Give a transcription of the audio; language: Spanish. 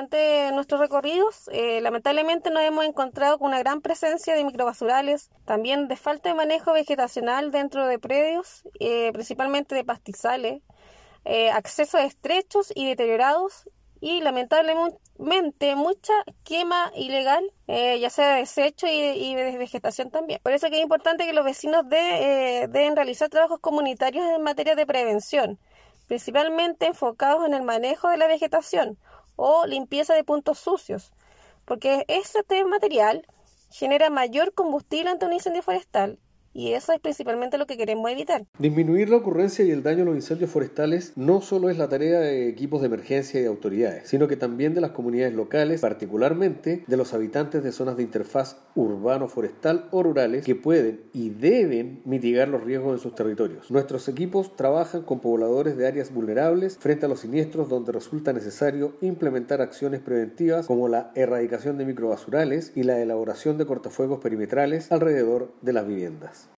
durante nuestros recorridos, eh, lamentablemente nos hemos encontrado con una gran presencia de microbasurales, también de falta de manejo vegetacional dentro de predios, eh, principalmente de pastizales, eh, accesos estrechos y deteriorados y lamentablemente mucha quema ilegal, ya sea de desecho y, de vegetación también. Por eso que es importante que los vecinos de, deben realizar trabajos comunitarios en materia de prevención, principalmente enfocados en el manejo de la vegetación o limpieza de puntos sucios, porque este material genera mayor combustible ante un incendio forestal y eso es principalmente lo que queremos evitar. Disminuir la ocurrencia y el daño a los incendios forestales no solo es la tarea de equipos de emergencia y autoridades, sino que también de las comunidades locales, particularmente de los habitantes de zonas de interfaz urbano-forestal o rurales que pueden y deben mitigar los riesgos en sus territorios. Nuestros equipos trabajan con pobladores de áreas vulnerables frente a los siniestros donde resulta necesario implementar acciones preventivas como la erradicación de microbasurales y la elaboración de cortafuegos perimetrales alrededor de las viviendas.